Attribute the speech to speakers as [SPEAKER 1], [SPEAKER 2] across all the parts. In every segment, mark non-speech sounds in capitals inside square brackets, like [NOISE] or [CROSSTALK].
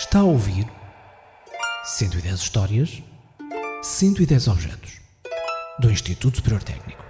[SPEAKER 1] Está a ouvir 110 histórias, 110 objetos do Instituto Superior Técnico.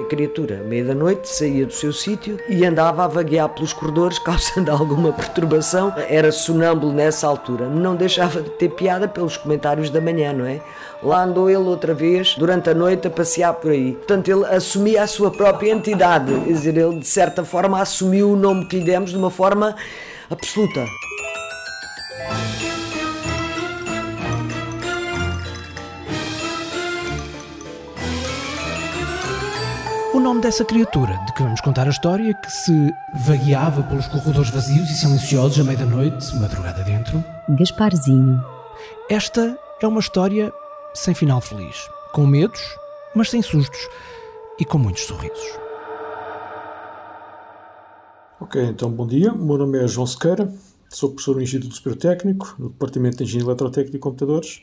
[SPEAKER 2] A criatura, meia da noite, saía do seu sítio e andava a vaguear pelos corredores, [LAUGHS] causando alguma perturbação. Era sonâmbulo nessa altura. Não deixava de ter piada pelos comentários da manhã, não é? Lá andou ele outra vez, durante a noite, a passear por aí. Portanto, ele assumia a sua própria entidade. Quer dizer, ele, de certa forma, assumiu o nome que lhe demos de uma forma absoluta.
[SPEAKER 1] Nome dessa criatura de que vamos contar a história, que se vagueava pelos corredores vazios e silenciosos à meia-noite, madrugada dentro.
[SPEAKER 3] Gasparzinho.
[SPEAKER 1] Esta é uma história sem final feliz, com medos, mas sem sustos e com muitos sorrisos.
[SPEAKER 4] Ok, então bom dia. O meu nome é João Sequeira, sou professor no Instituto Superior Técnico, no Departamento de Engenharia Eletrotécnica e Computadores.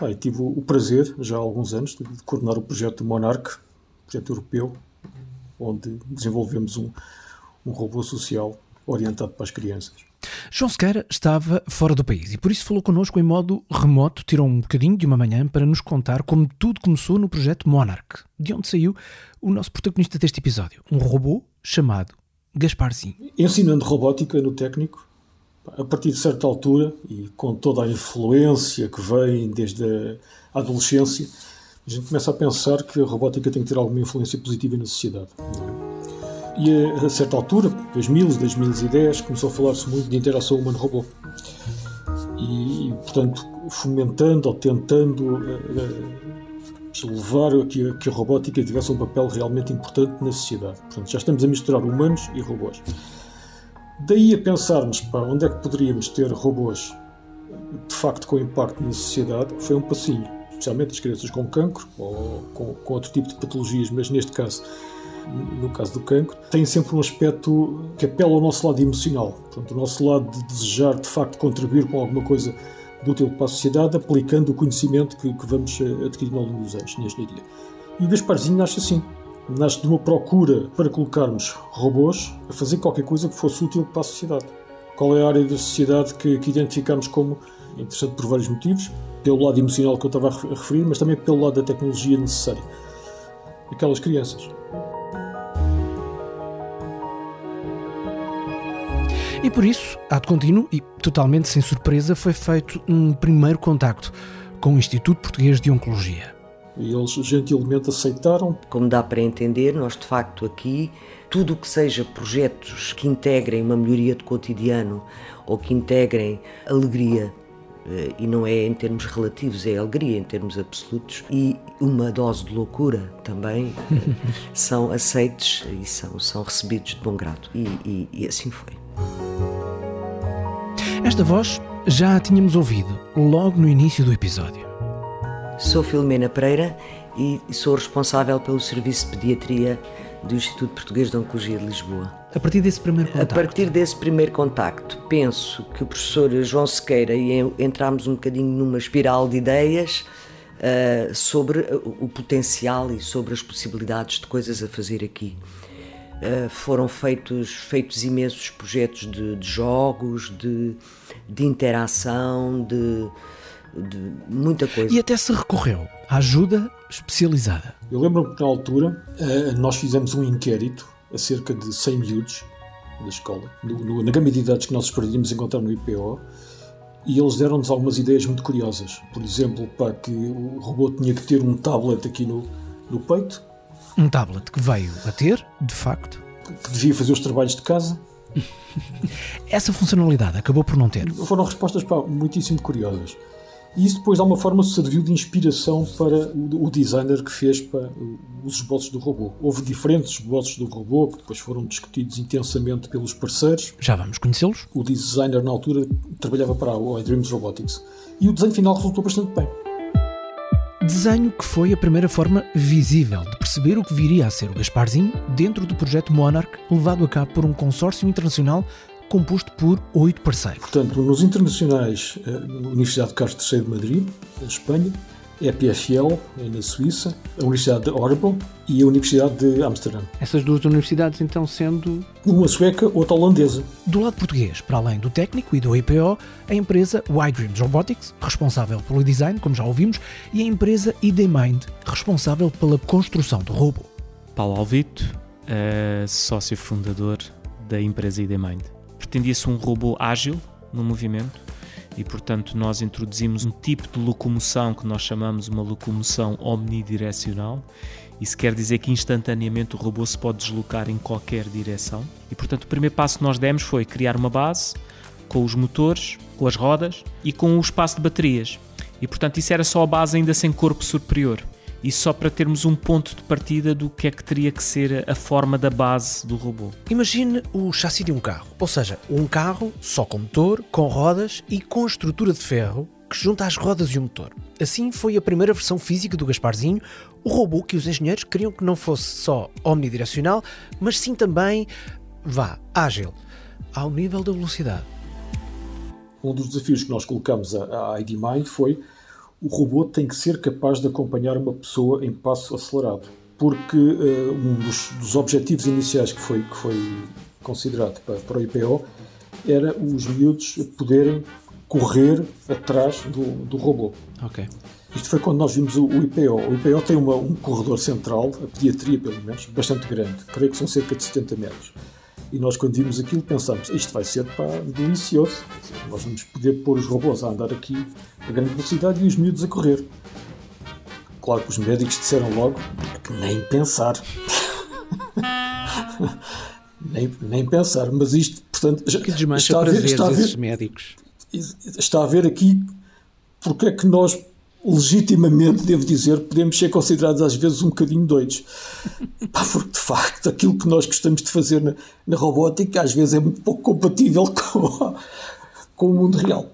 [SPEAKER 4] Ah, e tive o prazer, já há alguns anos, de coordenar o projeto Monarch, projeto europeu, onde desenvolvemos um, um robô social orientado para as crianças.
[SPEAKER 1] João Sequeira estava fora do país e por isso falou connosco em modo remoto, tirou um bocadinho de uma manhã para nos contar como tudo começou no projeto Monarch, de onde saiu o nosso protagonista deste episódio, um robô chamado Gasparzinho.
[SPEAKER 4] Ensinando robótica no técnico, a partir de certa altura e com toda a influência que vem desde a adolescência, a gente começa a pensar que a robótica tem que ter alguma influência positiva na sociedade. É? E a, certa altura, 2000, 2010, começou a falar-se muito de interação humano-robô. E, portanto, fomentando ou tentando uh, levar a que, a que a robótica tivesse um papel realmente importante na sociedade. Portanto, já estamos a misturar humanos e robôs. Daí a pensarmos para onde é que poderíamos ter robôs de facto com impacto na sociedade, foi um passinho especialmente as crianças com cancro ou com, com, outro tipo de patologias, mas neste caso, no caso do cancro, têm sempre um aspecto que apela ao nosso lado emocional. Portanto, o nosso lado de desejar de facto contribuir com alguma coisa de útil para a sociedade, aplicando o conhecimento que, que vamos eh, adquirindo ao longo dos anos na engenharia. E o Gasparzinho nasce assim. Nasce de uma procura para colocarmos robôs a fazer qualquer coisa que fosse útil para a sociedade. Qual é a área da sociedade que, que identificamos como interessante por vários motivos? pelo lado emocional que eu estava a referir, mas também pelo lado da tecnologia necessária. Aquelas crianças.
[SPEAKER 1] E por isso, de contínuo e totalmente sem surpresa, foi feito um primeiro contacto com o Instituto Português de Oncologia.
[SPEAKER 4] E eles gentilmente aceitaram.
[SPEAKER 2] Como dá para entender, nós de facto aqui, tudo o que seja projetos que integrem uma melhoria de cotidiano ou que integrem alegria e não é em termos relativos, é alegria em termos absolutos e uma dose de loucura também eh, [LAUGHS] são aceites e são, são recebidos de bom grado. E, e, e assim foi.
[SPEAKER 1] Esta voz já a tínhamos ouvido logo no início do episódio.
[SPEAKER 2] Sou Filomena Pereira e sou responsável pelo Serviço de Pediatria do Instituto Português de Oncologia de Lisboa.
[SPEAKER 1] A partir desse primeiro contacto?
[SPEAKER 2] A partir desse primeiro contacto, penso que o professor João Sequeira e eu entramos um bocadinho numa espiral de ideias uh, sobre o potencial e sobre as possibilidades de coisas a fazer aqui. Uh, foram feitos, feitos imensos projetos de, de jogos, de, de interação, de, de muita coisa.
[SPEAKER 1] E até se recorreu à ajuda especializada.
[SPEAKER 4] Eu lembro-me que na altura eh, nós fizemos um inquérito a cerca de 100 miúdos da escola, no, no, na gama de idades que nós esperíamos encontrar no IPO, e eles deram-nos algumas ideias muito curiosas. Por exemplo, para que o robô tinha que ter um tablet aqui no, no peito.
[SPEAKER 1] Um tablet que veio a ter, de facto.
[SPEAKER 4] Que, que devia fazer os trabalhos de casa. [LAUGHS]
[SPEAKER 1] Essa funcionalidade acabou por não ter.
[SPEAKER 4] Foram respostas pá, muitíssimo curiosas. E isso depois, de alguma forma, serviu de inspiração para o, designer que fez para os esboços do robô. Houve diferentes esboços do robô que depois foram discutidos intensamente pelos parceiros.
[SPEAKER 1] Já vamos conhecê-los?
[SPEAKER 4] O designer, na altura, trabalhava para a iDreams Robotics. E o desenho final resultou bastante bem.
[SPEAKER 1] Desenho que foi a primeira forma visível de perceber o que viria a ser o Gasparzinho dentro do projeto Monarch, levado a cabo por um consórcio internacional composto por oito parceiros.
[SPEAKER 4] Portanto, nos internacionais, a eh, Universidade de Carlos III de Madrid, Espanha, EPFL, na Suíça, a Universidade de Orebro e a Universidade de Amsterdã.
[SPEAKER 1] Essas duas universidades, então, sendo.
[SPEAKER 4] Uma sueca, outra holandesa.
[SPEAKER 1] Do lado português, para além do técnico e do IPO, a empresa Wide Dreams Robotics, responsável pelo design, como já ouvimos, e a empresa IDMind, responsável pela construção do robô.
[SPEAKER 3] Paulo Alvito, uh, sócio fundador da empresa IDMind. Pretendia-se um robô ágil no movimento, e, portanto, nós introduzimos um tipo de locomoção que nós chamamos uma locomoção omnidirecional. Isso quer dizer que instantaneamente o robô se pode deslocar em qualquer direção. E, portanto, o primeiro passo que nós demos foi criar uma base com os motores, com as rodas e com o espaço de baterias. E, portanto, isso era só a base ainda sem corpo superior e só para termos um ponto de partida do que é que teria que ser a forma da base do robô.
[SPEAKER 1] Imagine o chassi de um carro, ou seja, um carro só com motor, com rodas e com estrutura de ferro que junta as rodas e o motor. Assim foi a primeira versão física do Gasparzinho, o robô que os engenheiros queriam que não fosse só omnidirecional, mas sim também, vá, ágil, ao nível da velocidade.
[SPEAKER 4] Um dos desafios que nós colocamos à ID Mind foi o robô tem que ser capaz de acompanhar uma pessoa em passo acelerado. Porque uh, um dos, dos, objetivos iniciais que foi, que foi considerado para, para o IPO era os miúdos poderem correr atrás do, do robô.
[SPEAKER 1] Ok.
[SPEAKER 4] Isto foi quando nós vimos o, o IPO. O IPO tem uma, um corredor central, a pediatria pelo menos, bastante grande. Creio que são cerca de 70 metros. E nós, quando vimos aquilo, pensámos: isto vai ser pá, delicioso. Nós vamos poder pôr os robôs a andar aqui a grande velocidade e os miúdos a correr. Claro que os médicos disseram logo que nem pensar. [LAUGHS] nem, nem pensar. Mas isto, portanto,
[SPEAKER 1] que está a ver, está a ver, médicos.
[SPEAKER 4] Está a ver aqui porque é que nós legitimamente, devo dizer, podemos ser considerados às vezes um bocadinho doidos. Pá, porque de facto aquilo que nós gostamos de fazer na, na robótica às vezes é muito pouco compatível [LAUGHS] com, com o mundo real.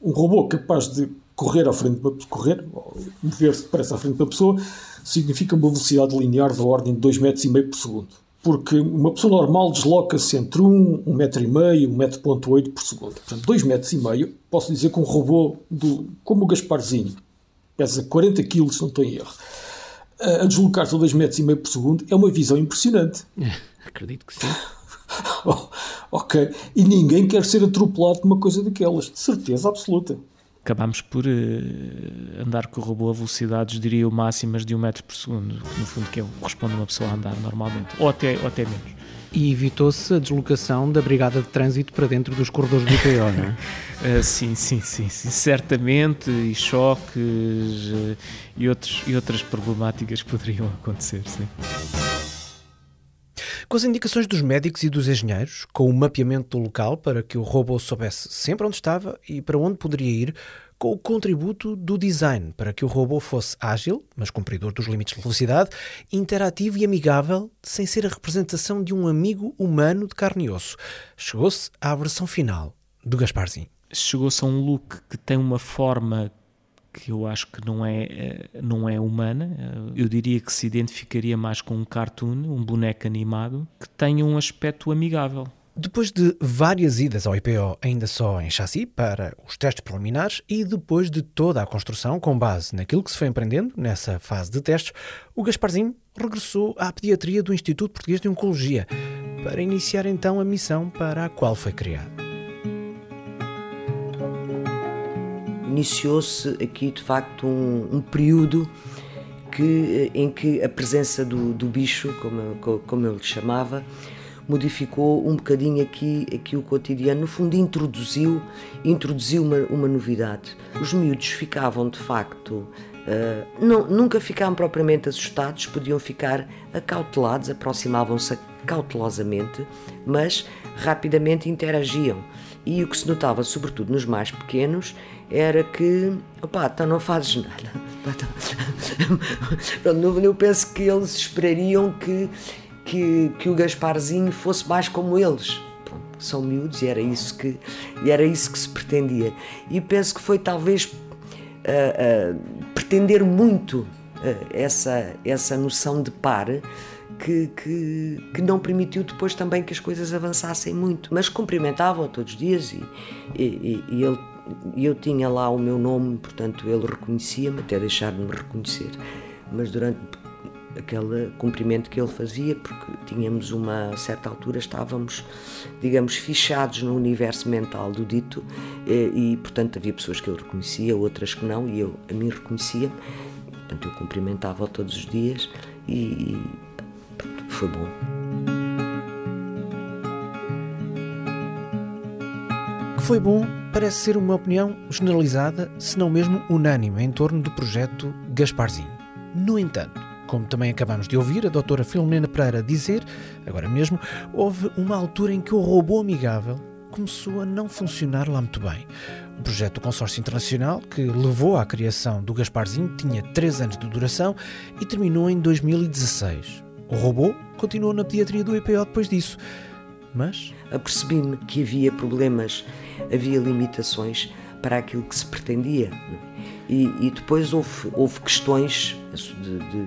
[SPEAKER 4] Um robô capaz de correr à frente de uma correr, mover-se depressa à frente de uma pessoa, significa uma velocidade linear da ordem de 2,5 metros e meio por segundo. Porque uma pessoa normal desloca-se entre 1, 1 metro e meio, 1 metro ponto 8 por segundo. Portanto, 2 metros e meio, posso dizer que um robô do, como o Gasparzinho, pesa 40 kg, se não estou em erro, a deslocar-se a 2 metros e meio por segundo, é uma visão impressionante. [LAUGHS]
[SPEAKER 1] Acredito que sim. [LAUGHS]
[SPEAKER 4] oh, ok. E ninguém quer ser atropelado por uma coisa daquelas, de certeza absoluta.
[SPEAKER 3] Acabámos por uh, andar com o robô a velocidades, diria eu, máximas de 1 metro por segundo, que no fundo que é, corresponde a uma pessoa a andar normalmente, ou até, ou até menos
[SPEAKER 1] e evitou-se a deslocação da Brigada de Trânsito para dentro dos corredores do IPO, não
[SPEAKER 3] é? uh, [LAUGHS] sim, sim, sim, sim, certamente, e choques uh, e, outros, e outras problemáticas poderiam acontecer, sim.
[SPEAKER 1] Com as indicações dos médicos e dos engenheiros, com o mapeamento do local para que o robô soubesse sempre onde estava e para onde poderia ir, com o contributo do design para que o robô fosse ágil, mas cumpridor dos limites de velocidade, interativo e amigável, sem ser a representação de um amigo humano de carne e osso. Chegou-se à versão final do Gasparzinho.
[SPEAKER 3] Chegou-se a um look que tem uma forma que eu acho que não é, eh, não é humana. Eu diria que se identificaria mais com um cartoon, um boneco animado, que tenha um aspecto amigável.
[SPEAKER 1] Depois de várias idas ao IPO ainda só em chassi para os testes preliminares e depois de toda a construção com base naquilo que se foi empreendendo nessa fase de testes, o Gasparzinho regressou à pediatria do Instituto Português de Oncologia para iniciar então a missão para a qual foi criado.
[SPEAKER 2] Iniciou-se aqui de facto um, um período que, em que a presença do, do bicho, como, como eu lhe chamava, modificou um bocadinho aqui, aqui o cotidiano. No fundo, introduziu, introduziu uma, uma novidade. Os miúdos ficavam, de facto, Uh, não, nunca ficavam propriamente assustados, podiam ficar acautelados, aproximavam-se cautelosamente, mas rapidamente interagiam. E o que se notava, sobretudo nos mais pequenos, era que, opá, então não fazes nada. [LAUGHS] Eu penso que eles esperariam que que, que o Gasparzinho fosse mais como eles. Pronto, são miúdos e era isso que, e era isso que se pretendia. E penso que foi talvez uh, uh, pretender muito uh, essa, essa noção de par que, que, que, não permitiu depois também que as coisas avançassem muito. Mas cumprimentavam todos os dias e, e, e ele eu tinha lá o meu nome, portanto ele reconhecia-me, até deixar de me reconhecer. Mas durante aquele cumprimento que ele fazia, porque tínhamos uma certa altura, estávamos, digamos, fichados no universo mental do dito e, e portanto, havia pessoas que ele reconhecia, outras que não, e eu a mim reconhecia, portanto, eu cumprimentava-o todos os dias e, foi bom.
[SPEAKER 1] Que foi bom parece ser uma opinião generalizada, se não mesmo unânime, em torno do projeto Gasparzinho. No entanto, como também acabamos de ouvir a doutora Filomena Pereira dizer, agora mesmo, houve uma altura em que o robô amigável começou a não funcionar lá muito bem. O projeto do Consórcio Internacional, que levou à criação do Gasparzinho, tinha 3 anos de duração e terminou em 2016. O robô continuou na pediatria do IPO depois disso, mas...
[SPEAKER 2] Apercebi-me que havia problemas, havia limitações para aquilo que se pretendia. E, e depois houve, houve questões de, de,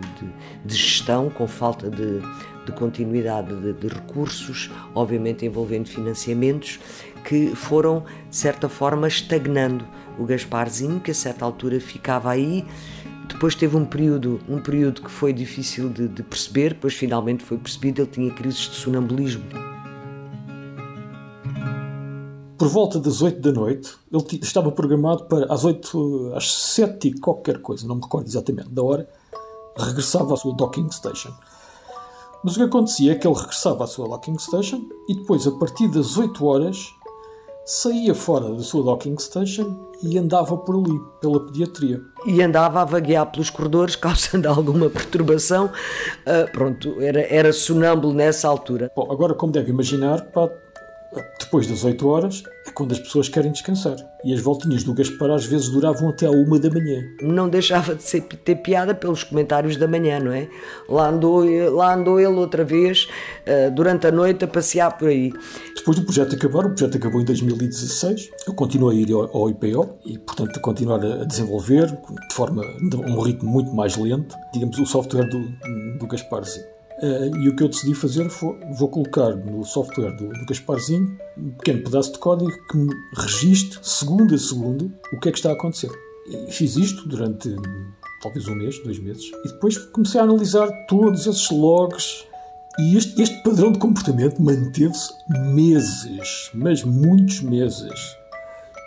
[SPEAKER 2] de, gestão, com falta de, de continuidade de, recursos, obviamente envolvendo financiamentos, que foram, de certa forma, estagnando. O Gasparzinho, que a certa altura ficava aí, depois teve um período, um período que foi difícil de, de perceber, depois finalmente foi percebido, ele tinha crises de sonambulismo.
[SPEAKER 4] Por volta das 8 da noite, ele estava programado para às 8, às 7 e qualquer coisa, não me recordo exatamente da hora, regressava à sua docking station. Mas o que acontecia é que ele regressava à sua docking station e depois, a partir das 8 horas, saía fora da sua docking station e andava por ali, pela pediatria.
[SPEAKER 2] E andava a vaguear pelos corredores, [LAUGHS] causando alguma perturbação. Uh, pronto, era, era sonâmbulo nessa altura.
[SPEAKER 4] Bom, agora, como deve imaginar, pá, depois das 8 horas quando as pessoas querem descansar. E as voltinhas do Gaspar às vezes duravam até à uma da manhã.
[SPEAKER 2] Não deixava de ser, ter piada pelos comentários da manhã, não é? Lá andou, lá andou ele outra vez, uh, durante a noite, a passear por aí.
[SPEAKER 4] Depois do projeto acabar, o projeto acabou em 2016, eu continuo a ir ao, ao IPO e, portanto, a continuar a desenvolver de forma, a um ritmo muito mais lento, digamos, o software do, do Gasparzinho. Uh, e o que eu decidi fazer foi vou colocar no software do, do Gasparzinho um pequeno pedaço de código que me registre segundo a segundo o que é que está a acontecer. E fiz isto durante talvez um mês, dois meses, e depois comecei a analisar todos esses logs e este, este padrão de comportamento manteve-se meses, mas muitos meses,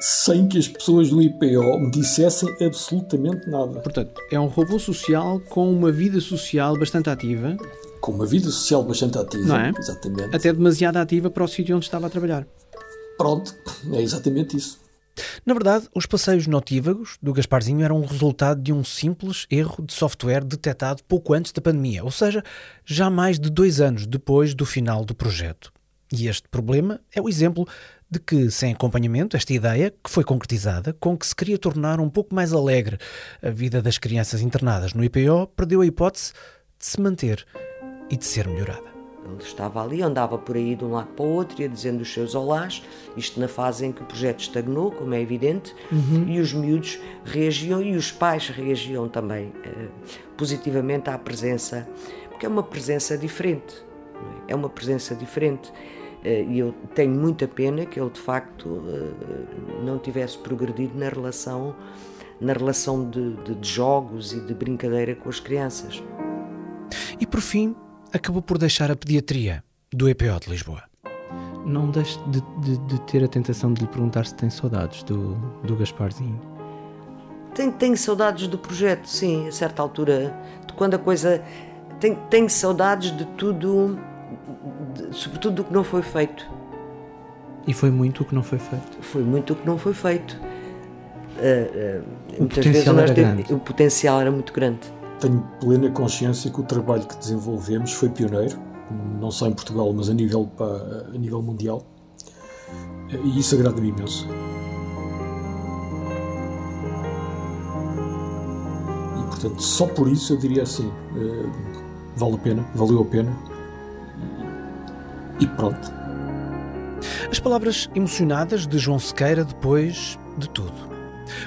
[SPEAKER 4] sem que as pessoas do IPO me dissessem absolutamente nada.
[SPEAKER 1] Portanto, é um robô social com uma vida social bastante ativa
[SPEAKER 4] com uma vida social bastante ativa.
[SPEAKER 1] Não é?
[SPEAKER 4] Exatamente.
[SPEAKER 1] Até demasiado ativa para o sítio onde estava a trabalhar.
[SPEAKER 4] Pronto, é exatamente isso.
[SPEAKER 1] Na verdade, os passeios notívagos do Gasparzinho eram o resultado de um simples erro de software detectado pouco antes da pandemia, ou seja, já mais de dois anos depois do final do projeto. E este problema é o exemplo de que, sem acompanhamento, esta ideia, que foi concretizada, com que se queria tornar um pouco mais alegre a vida das crianças internadas no IPO, perdeu a hipótese de se manter e de ser melhorada.
[SPEAKER 2] Ele estava ali, andava por aí de um lado para o outro, ia dizendo os seus olás, isto na fase em que o projeto estagnou, como é evidente, uhum. e os miúdos reagiam e os pais reagiam também eh, positivamente à presença, porque é uma presença diferente, é? é? uma presença diferente. Eh, e eu tenho muita pena que ele de facto eh, não tivesse progredido na relação, na relação de, de, de jogos e de brincadeira com as crianças.
[SPEAKER 1] E por fim, acabou por deixar a pediatria do EPO de Lisboa.
[SPEAKER 3] Não deixe de, de, de, ter a tentação de lhe perguntar se tem saudades do, do Gasparzinho.
[SPEAKER 2] Tenho, tenho saudades do projeto, sim, a certa altura. De quando a coisa. Tenho, tenho saudades de tudo, de, sobretudo do que não foi feito.
[SPEAKER 3] E foi muito o que não foi feito?
[SPEAKER 2] Foi muito o que não foi feito. Uh,
[SPEAKER 3] uh, o potencial era grande.
[SPEAKER 2] O potencial era muito grande.
[SPEAKER 4] Tenho plena consciência que o trabalho que desenvolvemos foi pioneiro, não só em Portugal, mas a nível, a nível mundial. E isso agrada-me imenso. E portanto, só por isso eu diria assim: uh, vale a pena, valeu a pena. E pronto.
[SPEAKER 1] As palavras emocionadas de João Sequeira depois de tudo.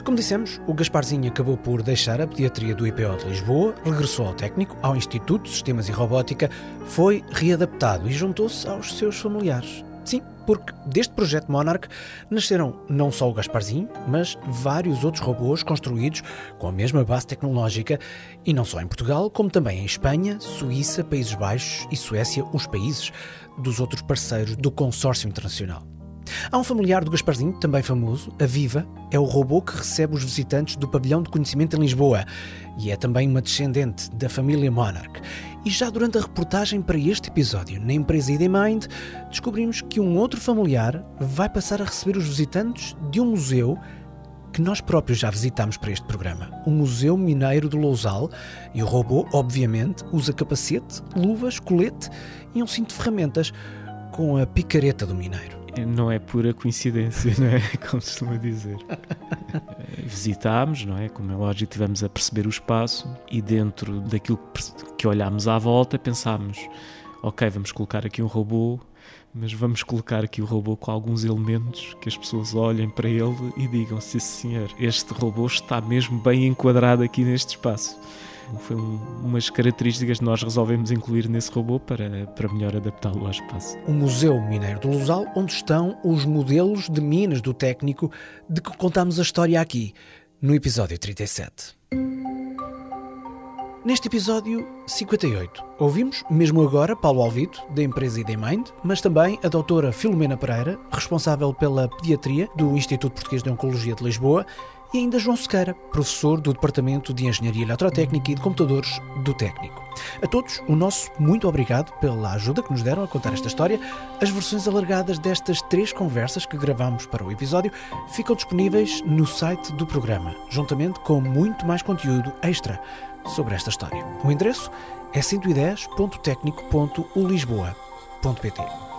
[SPEAKER 1] Como dissemos, o Gasparzinho acabou por deixar a pediatria do IPO de Lisboa, regressou ao técnico, ao Instituto de Sistemas e Robótica, foi readaptado e juntou-se aos seus familiares. Sim, porque deste projeto Monarch nasceram não só o Gasparzinho, mas vários outros robôs construídos com a mesma base tecnológica, e não só em Portugal, como também em Espanha, Suíça, Países Baixos e Suécia, os países dos outros parceiros do consórcio internacional. Há um familiar do Gasparzinho, também famoso, a Viva, é o robô que recebe os visitantes do Pavilhão de Conhecimento em Lisboa e é também uma descendente da família Monarch. E já durante a reportagem para este episódio na empresa ID Mind, descobrimos que um outro familiar vai passar a receber os visitantes de um museu que nós próprios já visitámos para este programa, o Museu Mineiro do Lousal, e o robô, obviamente, usa capacete, luvas, colete e um cinto de ferramentas com a picareta do mineiro
[SPEAKER 3] não é pura coincidência, [LAUGHS] não é? Como se costuma dizer. Visitámos, não é? Como é lógico, tivemos a perceber o espaço e dentro daquilo que olhámos à volta pensámos: ok, vamos colocar aqui um robô, mas vamos colocar aqui o robô com alguns elementos que as pessoas olhem para ele e digam: sim, senhor, este robô está mesmo bem enquadrado aqui neste espaço foi um, umas características que nós resolvemos incluir nesse robô para, para melhor adaptá-lo ao espaço.
[SPEAKER 1] O Museu Mineiro do Lusal, onde estão os modelos de minas do técnico de que contamos a história aqui, no episódio 37. Neste episódio 58, ouvimos, mesmo agora, Paulo Alvito, da empresa IDMind, mas também a doutora Filomena Pereira, responsável pela pediatria do Instituto Português de Oncologia de Lisboa, e ainda João Sequeira, professor do Departamento de Engenharia Eletrotécnica e de Computadores do Técnico. A todos, o nosso muito obrigado pela ajuda que nos deram a contar esta história. As versões alargadas destas três conversas que gravamos para o episódio ficam disponíveis no site do programa, juntamente com muito mais conteúdo extra sobre esta história. O endereço é 110.tecnico.ulisboa.pt.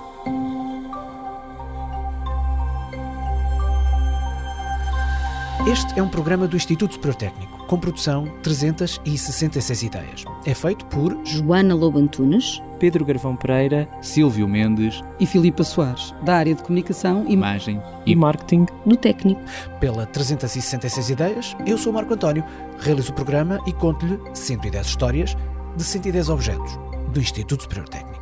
[SPEAKER 1] Este é um programa do Instituto Superior Técnico, com produção 366 ideias. É feito por
[SPEAKER 5] Joana Lobo Antunes,
[SPEAKER 6] Pedro Garvão Pereira,
[SPEAKER 7] Silvio Mendes
[SPEAKER 8] e Filipa Soares, da área de comunicação,
[SPEAKER 7] imagem
[SPEAKER 6] e marketing
[SPEAKER 5] do técnico.
[SPEAKER 1] Pela 366 ideias, eu sou Marco António, realizo o programa e conto-lhe 110 histórias de 110 objetos do Instituto Superior Técnico.